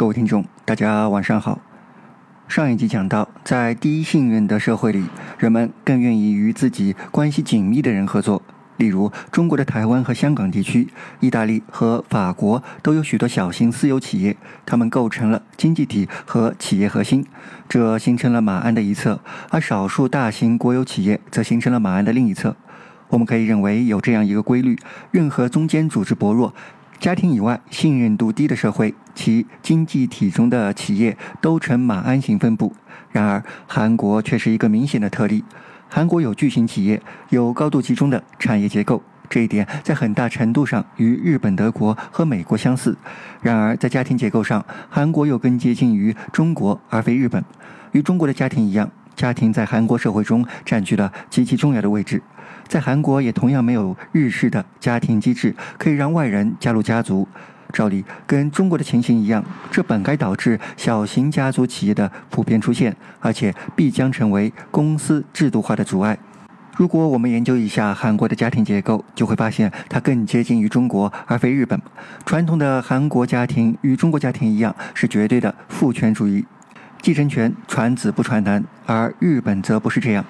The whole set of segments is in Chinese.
各位听众，大家晚上好。上一集讲到，在低信任的社会里，人们更愿意与自己关系紧密的人合作。例如，中国的台湾和香港地区、意大利和法国都有许多小型私有企业，它们构成了经济体和企业核心，这形成了马鞍的一侧；而少数大型国有企业则形成了马鞍的另一侧。我们可以认为有这样一个规律：任何中间组织薄弱、家庭以外信任度低的社会，其经济体中的企业都呈马鞍形分布。然而，韩国却是一个明显的特例。韩国有巨型企业，有高度集中的产业结构，这一点在很大程度上与日本、德国和美国相似。然而，在家庭结构上，韩国又更接近于中国而非日本。与中国的家庭一样。家庭在韩国社会中占据了极其重要的位置，在韩国也同样没有日式的家庭机制可以让外人加入家族。照理跟中国的情形一样，这本该导致小型家族企业的普遍出现，而且必将成为公司制度化的阻碍。如果我们研究一下韩国的家庭结构，就会发现它更接近于中国而非日本。传统的韩国家庭与中国家庭一样，是绝对的父权主义。继承权传子不传男，而日本则不是这样。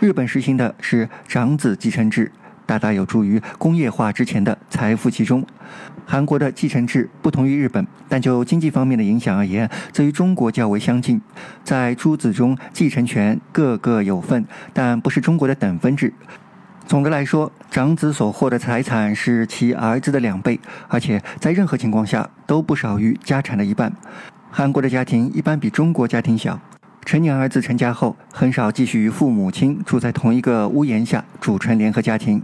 日本实行的是长子继承制，大大有助于工业化之前的财富集中。韩国的继承制不同于日本，但就经济方面的影响而言，则与中国较为相近。在诸子中，继承权各个有份，但不是中国的等分制。总的来说，长子所获的财产是其儿子的两倍，而且在任何情况下都不少于家产的一半。韩国的家庭一般比中国家庭小，成年儿子成家后很少继续与父母亲住在同一个屋檐下组成联合家庭。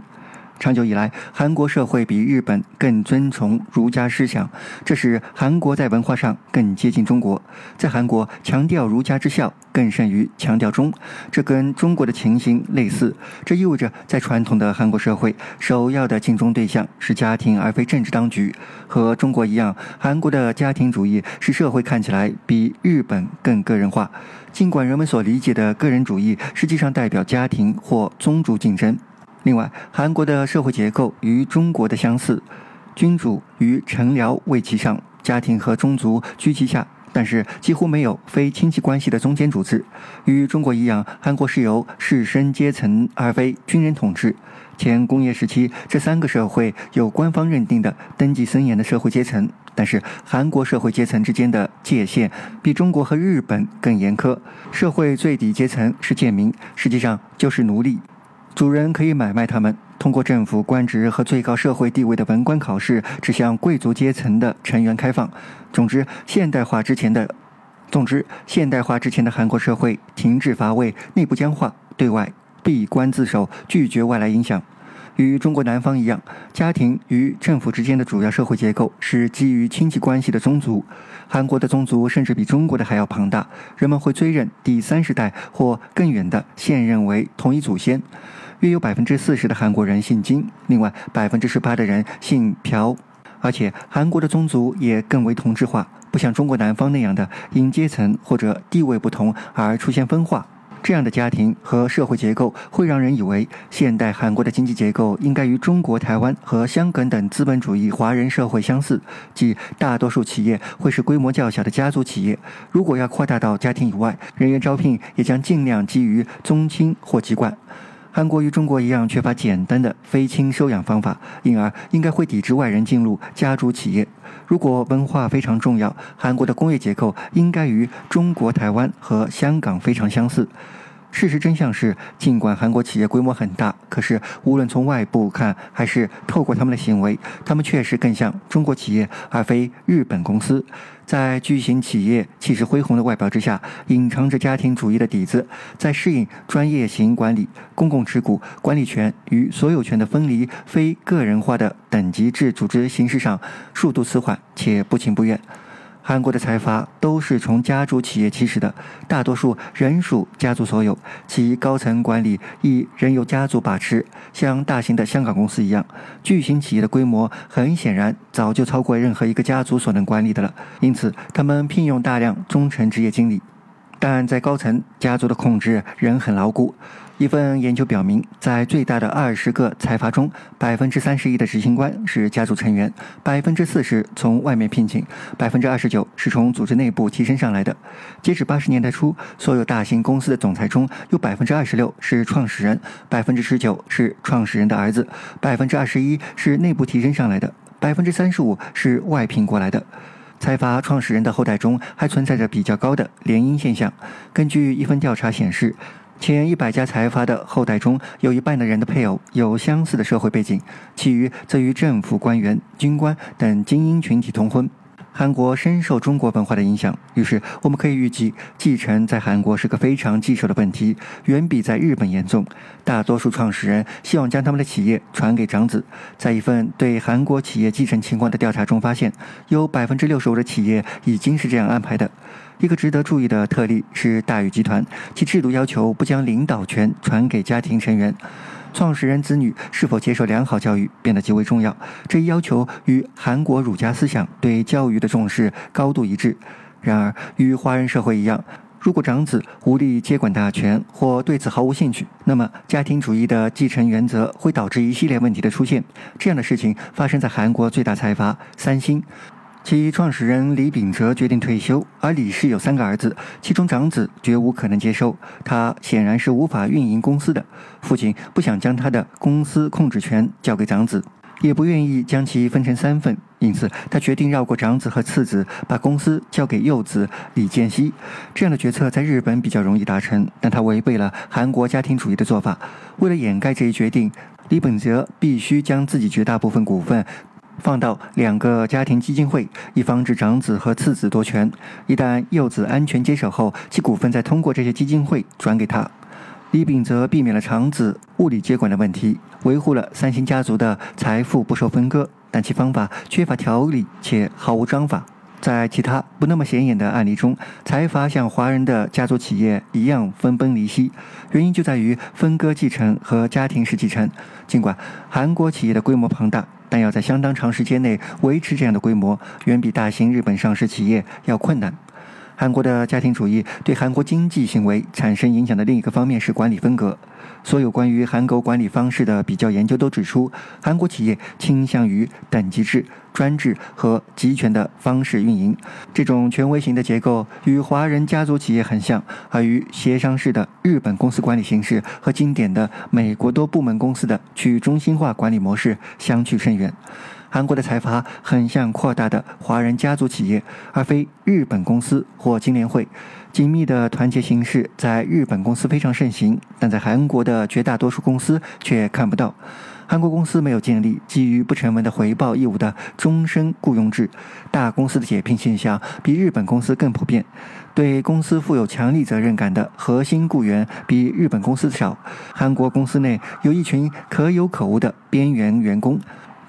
长久以来，韩国社会比日本更尊崇儒家思想，这使韩国在文化上更接近中国。在韩国，强调儒家之孝更胜于强调忠，这跟中国的情形类似。这意味着，在传统的韩国社会，首要的敬重对象是家庭，而非政治当局。和中国一样，韩国的家庭主义使社会看起来比日本更个人化，尽管人们所理解的个人主义实际上代表家庭或宗族竞争。另外，韩国的社会结构与中国的相似，君主与臣僚位其上，家庭和宗族居其下，但是几乎没有非亲戚关系的中间组织。与中国一样，韩国是由士绅阶层而非军人统治。前工业时期，这三个社会有官方认定的登记森严的社会阶层，但是韩国社会阶层之间的界限比中国和日本更严苛。社会最底阶层是贱民，实际上就是奴隶。主人可以买卖他们，通过政府官职和最高社会地位的文官考试，指向贵族阶层的成员开放。总之，现代化之前的，总之现代化之前的韩国社会停滞乏味，内部僵化，对外闭关自守，拒绝外来影响。与中国南方一样，家庭与政府之间的主要社会结构是基于亲戚关系的宗族。韩国的宗族甚至比中国的还要庞大，人们会追认第三十代或更远的现任为同一祖先。约有百分之四十的韩国人姓金，另外百分之十八的人姓朴，而且韩国的宗族也更为同质化，不像中国南方那样的因阶层或者地位不同而出现分化。这样的家庭和社会结构会让人以为，现代韩国的经济结构应该与中国台湾和香港等资本主义华人社会相似，即大多数企业会是规模较小的家族企业。如果要扩大到家庭以外，人员招聘也将尽量基于宗亲或籍贯。韩国与中国一样缺乏简单的非亲收养方法，因而应该会抵制外人进入家族企业。如果文化非常重要，韩国的工业结构应该与中国台湾和香港非常相似。事实真相是，尽管韩国企业规模很大，可是无论从外部看，还是透过他们的行为，他们确实更像中国企业，而非日本公司。在巨型企业气势恢宏的外表之下，隐藏着家庭主义的底子。在适应专业型管理、公共持股、管理权与所有权的分离、非个人化的等级制组织形式上，速度迟缓且不情不愿。韩国的财阀都是从家族企业起始的，大多数仍属家族所有，其高层管理亦仍由家族把持，像大型的香港公司一样。巨型企业的规模很显然早就超过任何一个家族所能管理的了，因此他们聘用大量忠诚职业经理，但在高层家族的控制仍很牢固。一份研究表明，在最大的二十个财阀中，百分之三十一的执行官是家族成员，百分之四十从外面聘请，百分之二十九是从组织内部提升上来的。截止八十年代初，所有大型公司的总裁中有百分之二十六是创始人，百分之十九是创始人的儿子，百分之二十一是内部提升上来的，百分之三十五是外聘过来的。财阀创始人的后代中还存在着比较高的联姻现象。根据一份调查显示。前一百家财阀的后代中有一半的人的配偶有相似的社会背景，其余则与政府官员、军官等精英群体通婚。韩国深受中国文化的影响，于是我们可以预计，继承在韩国是个非常棘手的问题，远比在日本严重。大多数创始人希望将他们的企业传给长子。在一份对韩国企业继承情况的调查中发现，有百分之六十五的企业已经是这样安排的。一个值得注意的特例是大宇集团，其制度要求不将领导权传给家庭成员，创始人子女是否接受良好教育变得极为重要。这一要求与韩国儒家思想对教育的重视高度一致。然而，与华人社会一样，如果长子无力接管大权或对此毫无兴趣，那么家庭主义的继承原则会导致一系列问题的出现。这样的事情发生在韩国最大财阀三星。其创始人李秉哲决定退休，而李氏有三个儿子，其中长子绝无可能接收，他显然是无法运营公司的。父亲不想将他的公司控制权交给长子，也不愿意将其分成三份，因此他决定绕过长子和次子，把公司交给幼子李建熙。这样的决策在日本比较容易达成，但他违背了韩国家庭主义的做法。为了掩盖这一决定，李秉哲必须将自己绝大部分股份。放到两个家庭基金会，以防止长子和次子夺权。一旦幼子安全接手后，其股份再通过这些基金会转给他。李秉则避免了长子物理接管的问题，维护了三星家族的财富不受分割，但其方法缺乏条理且毫无章法。在其他不那么显眼的案例中，财阀像华人的家族企业一样分崩离析，原因就在于分割继承和家庭式继承。尽管韩国企业的规模庞大。但要在相当长时间内维持这样的规模，远比大型日本上市企业要困难。韩国的家庭主义对韩国经济行为产生影响的另一个方面是管理风格。所有关于韩国管理方式的比较研究都指出，韩国企业倾向于等级制、专制和集权的方式运营。这种权威型的结构与华人家族企业很像，而与协商式的日本公司管理形式和经典的美国多部门公司的去中心化管理模式相去甚远。韩国的财阀很像扩大的华人家族企业，而非日本公司或金联会。紧密的团结形式在日本公司非常盛行，但在韩国的绝大多数公司却看不到。韩国公司没有建立基于不成文的回报义务的终身雇佣制，大公司的解聘现象比日本公司更普遍。对公司负有强力责任感的核心雇员比日本公司少。韩国公司内有一群可有可无的边缘员工。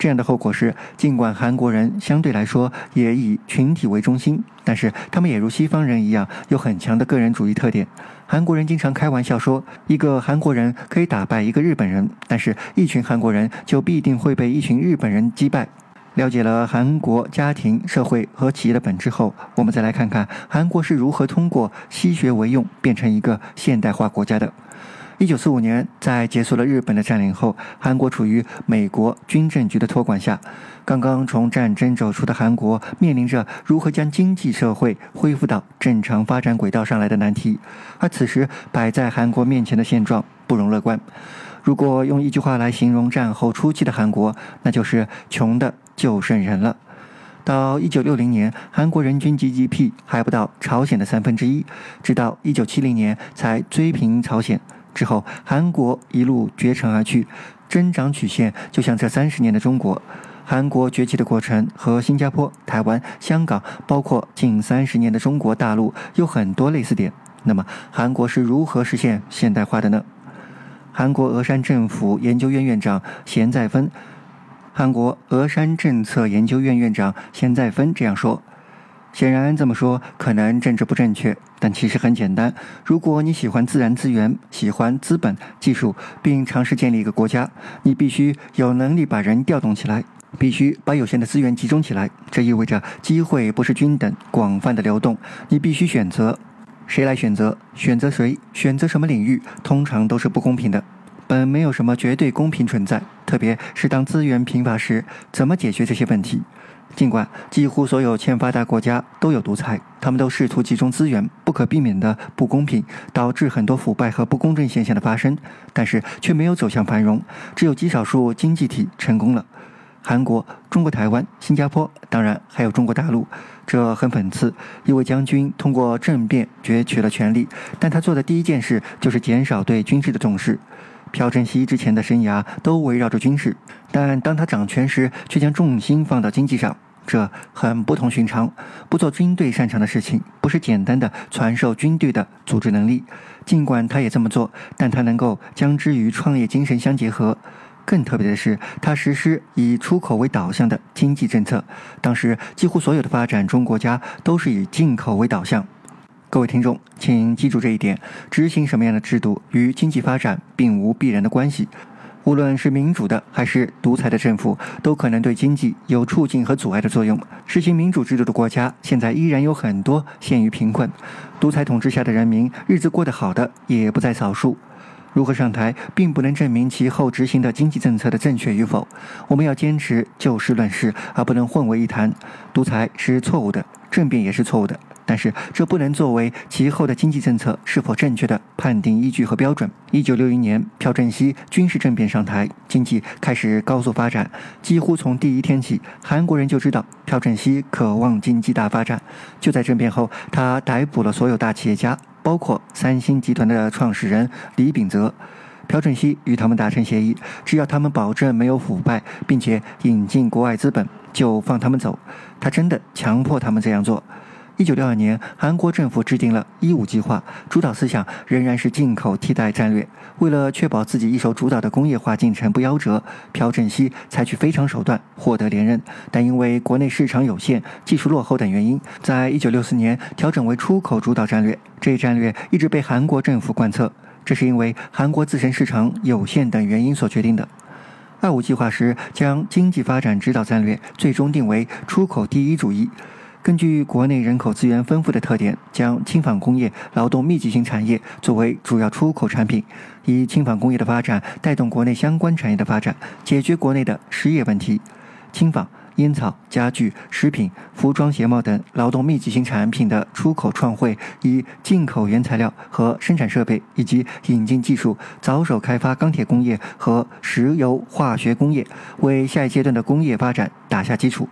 这样的后果是，尽管韩国人相对来说也以群体为中心，但是他们也如西方人一样有很强的个人主义特点。韩国人经常开玩笑说，一个韩国人可以打败一个日本人，但是一群韩国人就必定会被一群日本人击败。了解了韩国家庭、社会和企业的本质后，我们再来看看韩国是如何通过西学为用变成一个现代化国家的。一九四五年，在结束了日本的占领后，韩国处于美国军政局的托管下。刚刚从战争走出的韩国，面临着如何将经济社会恢复到正常发展轨道上来的难题。而此时摆在韩国面前的现状不容乐观。如果用一句话来形容战后初期的韩国，那就是穷的就剩人了。到一九六零年，韩国人均 GDP 还不到朝鲜的三分之一，直到一九七零年才追平朝鲜。之后，韩国一路绝尘而去，增长曲线就像这三十年的中国。韩国崛起的过程和新加坡、台湾、香港，包括近三十年的中国大陆有很多类似点。那么，韩国是如何实现现代化的呢？韩国峨山政府研究院院长贤在分，韩国峨山政策研究院院长贤在分这样说。显然这么说可能政治不正确，但其实很简单。如果你喜欢自然资源、喜欢资本、技术，并尝试建立一个国家，你必须有能力把人调动起来，必须把有限的资源集中起来。这意味着机会不是均等、广泛的流动，你必须选择。谁来选择？选择谁？选择什么领域？通常都是不公平的。本没有什么绝对公平存在，特别是当资源贫乏时，怎么解决这些问题？尽管几乎所有欠发达国家都有独裁，他们都试图集中资源，不可避免的不公平导致很多腐败和不公正现象的发生，但是却没有走向繁荣。只有极少数经济体成功了。韩国、中国台湾、新加坡，当然还有中国大陆。这很讽刺，一位将军通过政变攫取了权力，但他做的第一件事就是减少对军事的重视。朴正熙之前的生涯都围绕着军事，但当他掌权时，却将重心放到经济上，这很不同寻常。不做军队擅长的事情，不是简单的传授军队的组织能力。尽管他也这么做，但他能够将之与创业精神相结合。更特别的是，他实施以出口为导向的经济政策。当时，几乎所有的发展中国家都是以进口为导向。各位听众，请记住这一点：执行什么样的制度与经济发展并无必然的关系。无论是民主的还是独裁的政府，都可能对经济有促进和阻碍的作用。实行民主制度的国家，现在依然有很多陷于贫困；独裁统治下的人民，日子过得好的也不在少数。如何上台，并不能证明其后执行的经济政策的正确与否。我们要坚持就事论事，而不能混为一谈。独裁是错误的，政变也是错误的。但是这不能作为其后的经济政策是否正确的判定依据和标准。一九六一年，朴正熙军事政变上台，经济开始高速发展。几乎从第一天起，韩国人就知道朴正熙渴望经济大发展。就在政变后，他逮捕了所有大企业家，包括三星集团的创始人李秉泽。朴正熙与他们达成协议，只要他们保证没有腐败，并且引进国外资本，就放他们走。他真的强迫他们这样做。一九六二年，韩国政府制定了“一五”计划，主导思想仍然是进口替代战略。为了确保自己一手主导的工业化进程不夭折，朴正熙采取非常手段获得连任，但因为国内市场有限、技术落后等原因，在一九六四年调整为出口主导战略。这一战略一直被韩国政府贯彻，这是因为韩国自身市场有限等原因所决定的。“二五”计划时将经济发展指导战略最终定为出口第一主义。根据国内人口资源丰富的特点，将轻纺工业、劳动密集型产业作为主要出口产品，以轻纺工业的发展带动国内相关产业的发展，解决国内的失业问题。轻纺、烟草、家具、食品、服装、鞋帽等劳动密集型产品的出口创汇，以进口原材料和生产设备，以及引进技术，着手开发钢铁工业和石油化学工业，为下一阶段的工业发展打下基础。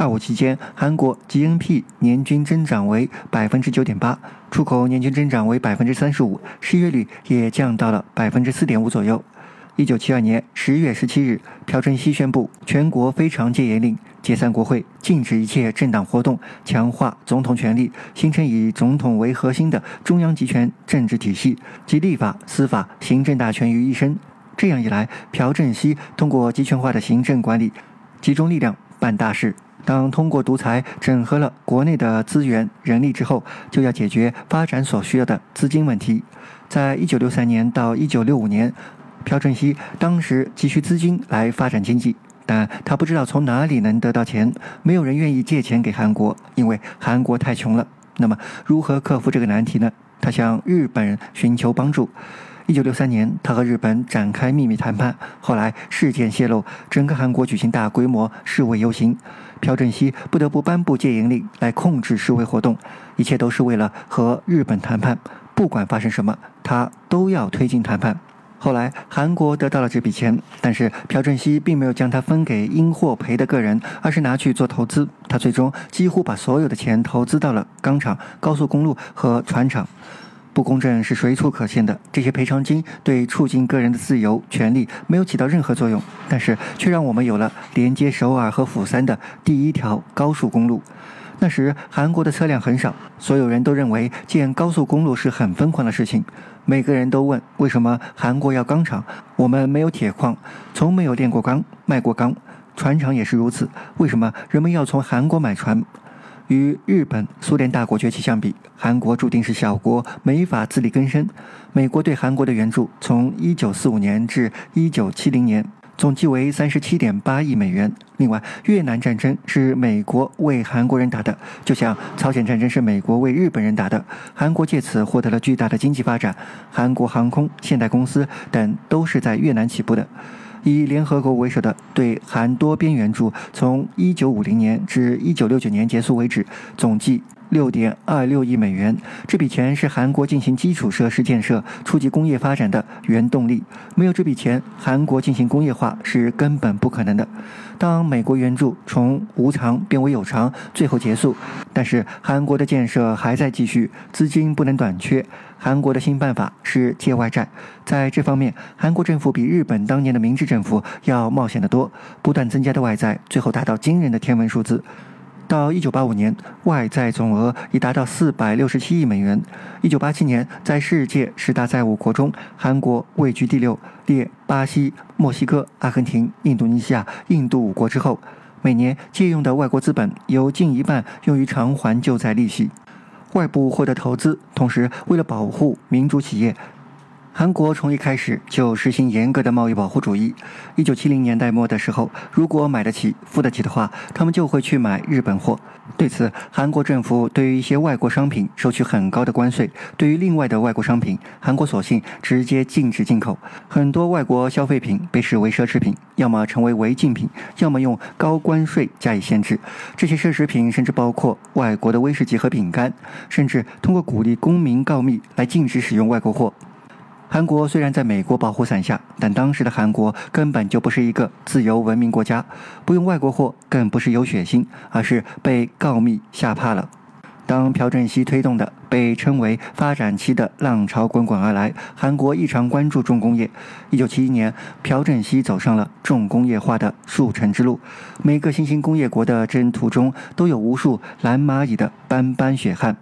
二五期间，韩国 GNP 年均增长为百分之九点八，出口年均增长为百分之三十五，失业率也降到了百分之四点五左右。一九七二年十月十七日，朴正熙宣布全国非常戒严令，解散国会，禁止一切政党活动，强化总统权力，形成以总统为核心的中央集权政治体系，集立法、司法、行政大权于一身。这样一来，朴正熙通过集权化的行政管理，集中力量办大事。当通过独裁整合了国内的资源、人力之后，就要解决发展所需要的资金问题。在一九六三年到一九六五年，朴正熙当时急需资金来发展经济，但他不知道从哪里能得到钱，没有人愿意借钱给韩国，因为韩国太穷了。那么，如何克服这个难题呢？他向日本寻求帮助。一九六三年，他和日本展开秘密谈判。后来事件泄露，整个韩国举行大规模示威游行，朴正熙不得不颁布戒严令来控制示威活动。一切都是为了和日本谈判，不管发生什么，他都要推进谈判。后来韩国得到了这笔钱，但是朴正熙并没有将它分给因祸赔的个人，而是拿去做投资。他最终几乎把所有的钱投资到了钢厂、高速公路和船厂。不公正是随处可见的，这些赔偿金对促进个人的自由权利没有起到任何作用，但是却让我们有了连接首尔和釜山的第一条高速公路。那时韩国的车辆很少，所有人都认为建高速公路是很疯狂的事情。每个人都问：为什么韩国要钢厂？我们没有铁矿，从没有炼过钢、卖过钢，船厂也是如此。为什么人们要从韩国买船？与日本、苏联大国崛起相比，韩国注定是小国，没法自力更生。美国对韩国的援助从1945年至1970年，总计为三十七点八亿美元。另外，越南战争是美国为韩国人打的，就像朝鲜战争是美国为日本人打的。韩国借此获得了巨大的经济发展，韩国航空、现代公司等都是在越南起步的。以联合国为首的对韩多边援助，从一九五零年至一九六九年结束为止，总计。六点二六亿美元，这笔钱是韩国进行基础设施建设、初级工业发展的原动力。没有这笔钱，韩国进行工业化是根本不可能的。当美国援助从无偿变为有偿，最后结束，但是韩国的建设还在继续，资金不能短缺。韩国的新办法是借外债，在这方面，韩国政府比日本当年的明治政府要冒险得多，不断增加的外债，最后达到惊人的天文数字。到一九八五年，外债总额已达到四百六十七亿美元。一九八七年，在世界十大债务国中，韩国位居第六，列巴西、墨西哥、阿根廷、印度尼西亚、印度五国之后。每年借用的外国资本有近一半用于偿还旧债利息。外部获得投资，同时为了保护民族企业。韩国从一开始就实行严格的贸易保护主义。一九七零年代末的时候，如果买得起、付得起的话，他们就会去买日本货。对此，韩国政府对于一些外国商品收取很高的关税；对于另外的外国商品，韩国索性直接禁止进口。很多外国消费品被视为奢侈品，要么成为违禁品，要么用高关税加以限制。这些奢侈品甚至包括外国的威士忌和饼干，甚至通过鼓励公民告密来禁止使用外国货。韩国虽然在美国保护伞下，但当时的韩国根本就不是一个自由文明国家，不用外国货更不是有血腥，而是被告密吓怕了。当朴正熙推动的被称为发展期的浪潮滚滚而来，韩国异常关注重工业。一九七一年，朴正熙走上了重工业化的速成之路。每个新兴工业国的征途中都有无数蓝蚂蚁的斑斑血汗。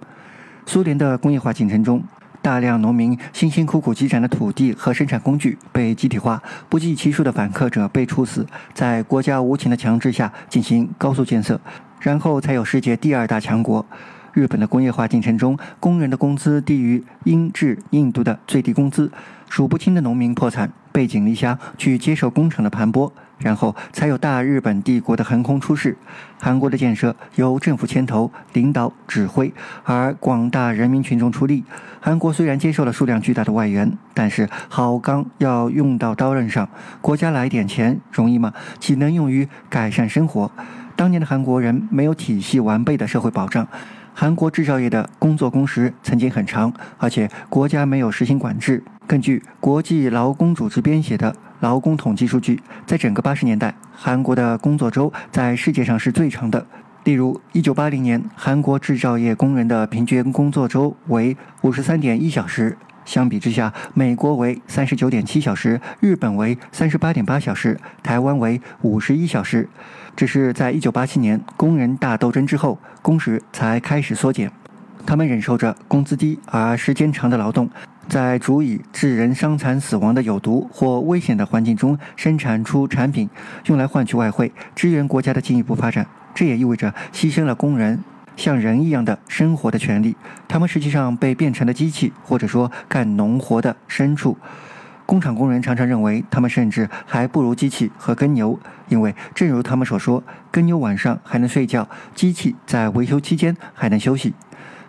苏联的工业化进程中。大量农民辛辛苦苦积攒的土地和生产工具被集体化，不计其数的反客者被处死，在国家无情的强制下进行高速建设，然后才有世界第二大强国。日本的工业化进程中，工人的工资低于英制印度的最低工资，数不清的农民破产，背井离乡去接受工厂的盘剥。然后才有大日本帝国的横空出世。韩国的建设由政府牵头、领导、指挥，而广大人民群众出力。韩国虽然接受了数量巨大的外援，但是好钢要用到刀刃上，国家来点钱容易吗？岂能用于改善生活？当年的韩国人没有体系完备的社会保障，韩国制造业的工作工时曾经很长，而且国家没有实行管制。根据国际劳工组织编写的。劳工统计数据，在整个八十年代，韩国的工作周在世界上是最长的。例如，一九八零年，韩国制造业工人的平均工作周为五十三点一小时，相比之下，美国为三十九点七小时，日本为三十八点八小时，台湾为五十一小时。只是在一九八七年工人大斗争之后，工时才开始缩减，他们忍受着工资低而时间长的劳动。在足以致人伤残死亡的有毒或危险的环境中生产出产品，用来换取外汇，支援国家的进一步发展。这也意味着牺牲了工人像人一样的生活的权利。他们实际上被变成了机器，或者说干农活的牲畜。工厂工人常常认为，他们甚至还不如机器和耕牛，因为正如他们所说，耕牛晚上还能睡觉，机器在维修期间还能休息。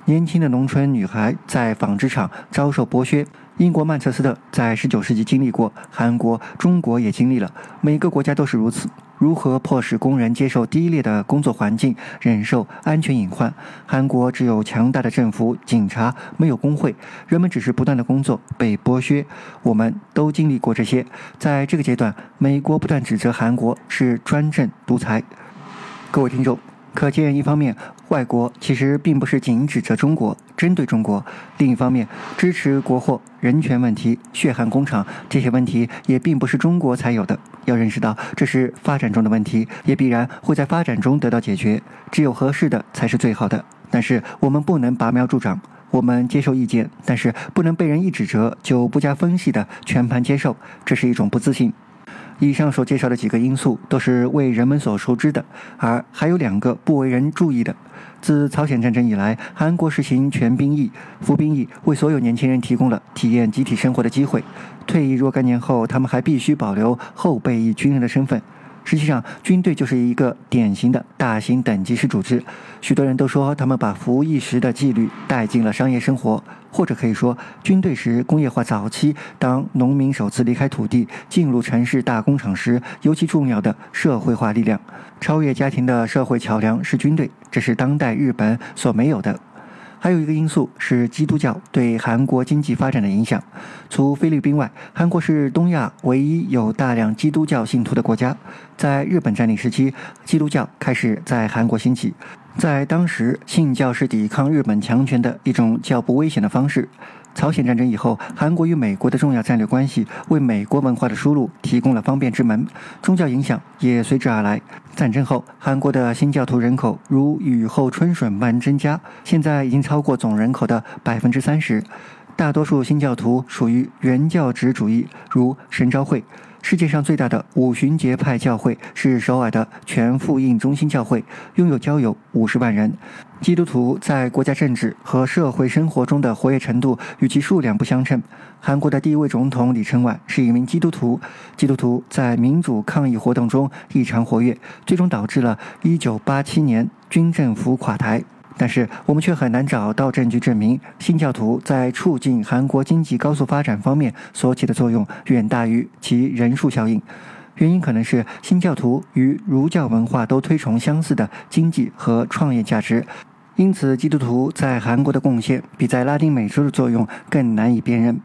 年轻的农村女孩在纺织厂遭受剥削。英国曼彻斯特在19世纪经历过，韩国、中国也经历了，每个国家都是如此。如何迫使工人接受低劣的工作环境，忍受安全隐患？韩国只有强大的政府、警察，没有工会，人们只是不断的工作，被剥削。我们都经历过这些。在这个阶段，美国不断指责韩国是专政独裁。各位听众。可见，一方面，外国其实并不是仅指责中国、针对中国；另一方面，支持国货、人权问题、血汗工厂这些问题也并不是中国才有的。要认识到，这是发展中的问题，也必然会在发展中得到解决。只有合适的才是最好的。但是，我们不能拔苗助长。我们接受意见，但是不能被人一指责就不加分析的全盘接受，这是一种不自信。以上所介绍的几个因素都是为人们所熟知的，而还有两个不为人注意的。自朝鲜战争以来，韩国实行全兵役、服兵役，为所有年轻人提供了体验集体生活的机会。退役若干年后，他们还必须保留后备役军人的身份。实际上，军队就是一个典型的大型等级式组织。许多人都说，他们把服役时的纪律带进了商业生活，或者可以说，军队是工业化早期，当农民首次离开土地进入城市大工厂时，尤其重要的社会化力量。超越家庭的社会桥梁是军队，这是当代日本所没有的。还有一个因素是基督教对韩国经济发展的影响。除菲律宾外，韩国是东亚唯一有大量基督教信徒的国家。在日本占领时期，基督教开始在韩国兴起。在当时，信教是抵抗日本强权的一种较不危险的方式。朝鲜战争以后，韩国与美国的重要战略关系为美国文化的输入提供了方便之门，宗教影响也随之而来。战争后，韩国的新教徒人口如雨后春笋般增加，现在已经超过总人口的百分之三十。大多数新教徒属于原教旨主义，如神召会。世界上最大的五旬节派教会是首尔的全福音中心教会，拥有交友五十万人。基督徒在国家政治和社会生活中的活跃程度与其数量不相称。韩国的第一位总统李承晚是一名基督徒。基督徒在民主抗议活动中异常活跃，最终导致了1987年军政府垮台。但是我们却很难找到证据证明新教徒在促进韩国经济高速发展方面所起的作用远大于其人数效应。原因可能是新教徒与儒教文化都推崇相似的经济和创业价值，因此基督徒在韩国的贡献比在拉丁美洲的作用更难以辨认。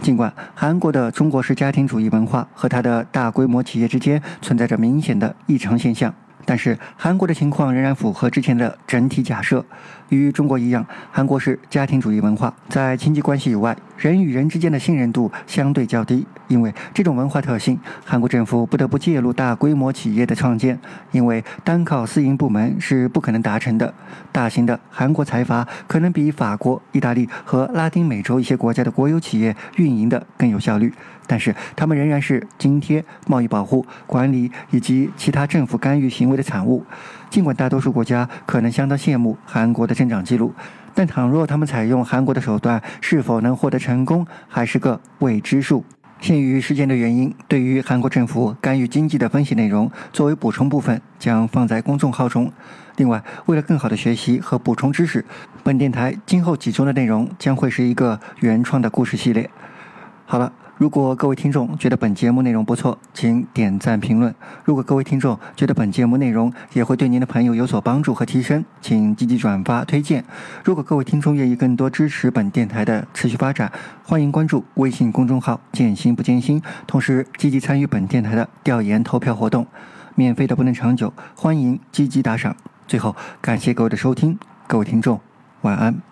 尽管韩国的中国式家庭主义文化和它的大规模企业之间存在着明显的异常现象。但是韩国的情况仍然符合之前的整体假设，与中国一样，韩国是家庭主义文化，在亲戚关系以外，人与人之间的信任度相对较低。因为这种文化特性，韩国政府不得不介入大规模企业的创建，因为单靠私营部门是不可能达成的。大型的韩国财阀可能比法国、意大利和拉丁美洲一些国家的国有企业运营的更有效率。但是，他们仍然是津贴、贸易保护、管理以及其他政府干预行为的产物。尽管大多数国家可能相当羡慕韩国的增长记录，但倘若他们采用韩国的手段，是否能获得成功，还是个未知数。限于时间的原因，对于韩国政府干预经济的分析内容，作为补充部分将放在公众号中。另外，为了更好的学习和补充知识，本电台今后几周的内容将会是一个原创的故事系列。好了。如果各位听众觉得本节目内容不错，请点赞评论。如果各位听众觉得本节目内容也会对您的朋友有所帮助和提升，请积极转发推荐。如果各位听众愿意更多支持本电台的持续发展，欢迎关注微信公众号“见心不见心”，同时积极参与本电台的调研投票活动。免费的不能长久，欢迎积极打赏。最后，感谢各位的收听，各位听众晚安。